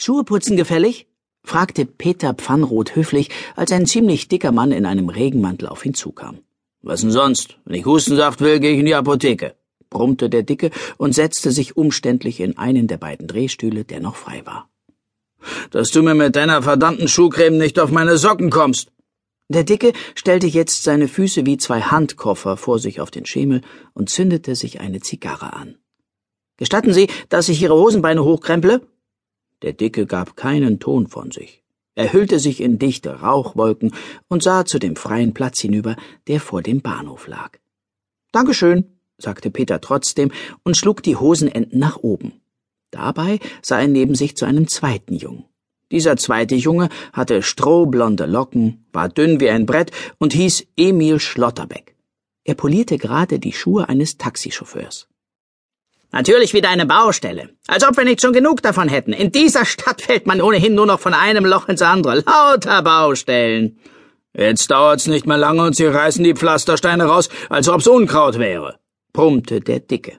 Schuhe putzen gefällig? fragte Peter Pfannroth höflich, als ein ziemlich dicker Mann in einem Regenmantel auf ihn zukam. Was denn sonst? Wenn ich Hustensaft will, gehe ich in die Apotheke, brummte der Dicke und setzte sich umständlich in einen der beiden Drehstühle, der noch frei war. Dass du mir mit deiner verdammten Schuhcreme nicht auf meine Socken kommst. Der Dicke stellte jetzt seine Füße wie zwei Handkoffer vor sich auf den Schemel und zündete sich eine Zigarre an. Gestatten Sie, dass ich Ihre Hosenbeine hochkremple? Der Dicke gab keinen Ton von sich. Er hüllte sich in dichte Rauchwolken und sah zu dem freien Platz hinüber, der vor dem Bahnhof lag. Dankeschön, sagte Peter trotzdem und schlug die Hosenenden nach oben. Dabei sah er neben sich zu einem zweiten Jungen. Dieser zweite Junge hatte strohblonde Locken, war dünn wie ein Brett und hieß Emil Schlotterbeck. Er polierte gerade die Schuhe eines Taxichauffeurs. Natürlich wieder eine Baustelle. Als ob wir nicht schon genug davon hätten. In dieser Stadt fällt man ohnehin nur noch von einem Loch ins andere. Lauter Baustellen. Jetzt dauert's nicht mehr lange und sie reißen die Pflastersteine raus, als ob's Unkraut wäre, brummte der Dicke.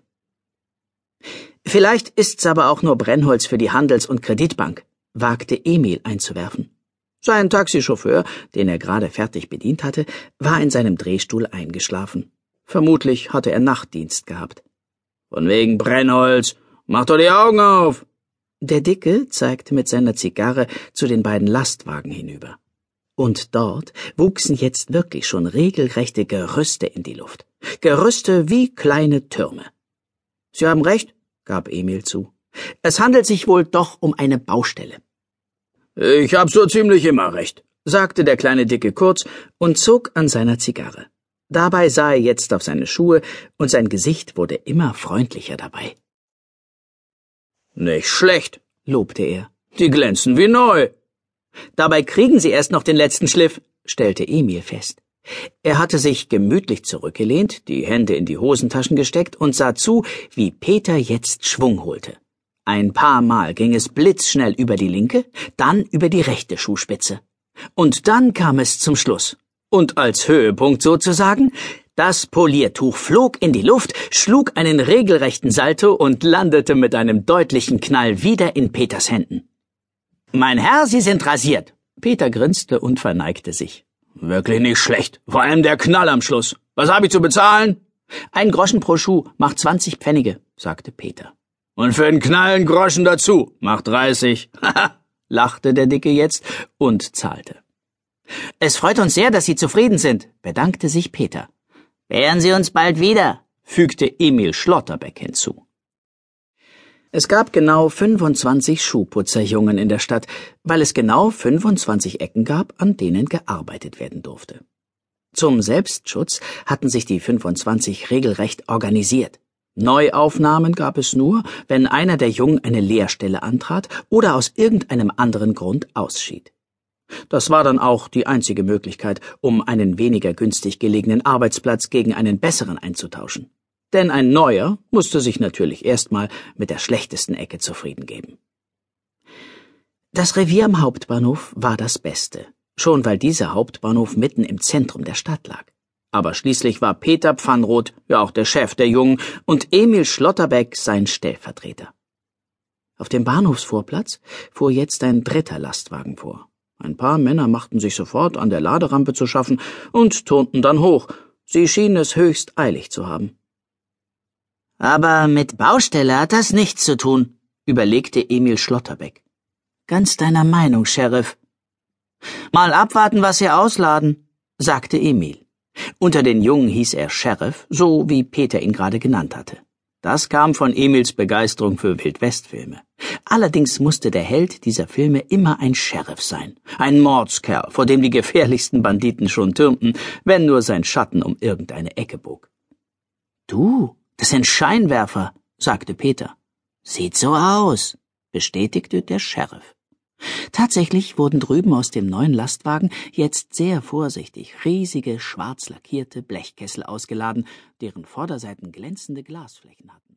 Vielleicht ist's aber auch nur Brennholz für die Handels- und Kreditbank, wagte Emil einzuwerfen. Sein Taxichauffeur, den er gerade fertig bedient hatte, war in seinem Drehstuhl eingeschlafen. Vermutlich hatte er Nachtdienst gehabt. Von wegen Brennholz. Mach doch die Augen auf. Der Dicke zeigte mit seiner Zigarre zu den beiden Lastwagen hinüber. Und dort wuchsen jetzt wirklich schon regelrechte Gerüste in die Luft. Gerüste wie kleine Türme. Sie haben recht, gab Emil zu. Es handelt sich wohl doch um eine Baustelle. Ich hab so ziemlich immer recht, sagte der kleine Dicke kurz und zog an seiner Zigarre. Dabei sah er jetzt auf seine Schuhe, und sein Gesicht wurde immer freundlicher dabei. Nicht schlecht, lobte er. Die glänzen wie neu. Dabei kriegen sie erst noch den letzten Schliff, stellte Emil fest. Er hatte sich gemütlich zurückgelehnt, die Hände in die Hosentaschen gesteckt und sah zu, wie Peter jetzt Schwung holte. Ein paar Mal ging es blitzschnell über die linke, dann über die rechte Schuhspitze. Und dann kam es zum Schluss. Und als Höhepunkt sozusagen, das Poliertuch flog in die Luft, schlug einen regelrechten Salto und landete mit einem deutlichen Knall wieder in Peters Händen. Mein Herr, Sie sind rasiert. Peter grinste und verneigte sich. Wirklich nicht schlecht. Vor allem der Knall am Schluss. Was habe ich zu bezahlen? Ein Groschen pro Schuh macht zwanzig Pfennige, sagte Peter. Und für den Knall einen Groschen dazu macht dreißig. Lachte der Dicke jetzt und zahlte. Es freut uns sehr, dass Sie zufrieden sind, bedankte sich Peter. Wären Sie uns bald wieder, fügte Emil Schlotterbeck hinzu. Es gab genau 25 Schuhputzerjungen in der Stadt, weil es genau 25 Ecken gab, an denen gearbeitet werden durfte. Zum Selbstschutz hatten sich die 25 regelrecht organisiert. Neuaufnahmen gab es nur, wenn einer der Jungen eine Lehrstelle antrat oder aus irgendeinem anderen Grund ausschied. Das war dann auch die einzige Möglichkeit, um einen weniger günstig gelegenen Arbeitsplatz gegen einen besseren einzutauschen. Denn ein neuer musste sich natürlich erstmal mit der schlechtesten Ecke zufrieden geben. Das Revier am Hauptbahnhof war das Beste, schon weil dieser Hauptbahnhof mitten im Zentrum der Stadt lag. Aber schließlich war Peter Pfannroth ja auch der Chef der Jungen und Emil Schlotterbeck sein Stellvertreter. Auf dem Bahnhofsvorplatz fuhr jetzt ein dritter Lastwagen vor. Ein paar Männer machten sich sofort an der Laderampe zu schaffen und turnten dann hoch. Sie schienen es höchst eilig zu haben. Aber mit Baustelle hat das nichts zu tun, überlegte Emil Schlotterbeck. Ganz deiner Meinung, Sheriff. Mal abwarten, was Sie ausladen, sagte Emil. Unter den Jungen hieß er Sheriff, so wie Peter ihn gerade genannt hatte. Das kam von Emils Begeisterung für Wildwestfilme. Allerdings musste der Held dieser Filme immer ein Sheriff sein, ein Mordskerl, vor dem die gefährlichsten Banditen schon türmten, wenn nur sein Schatten um irgendeine Ecke bog. Du, das sind Scheinwerfer, sagte Peter. Sieht so aus, bestätigte der Sheriff. Tatsächlich wurden drüben aus dem neuen Lastwagen jetzt sehr vorsichtig riesige schwarz lackierte Blechkessel ausgeladen, deren Vorderseiten glänzende Glasflächen hatten.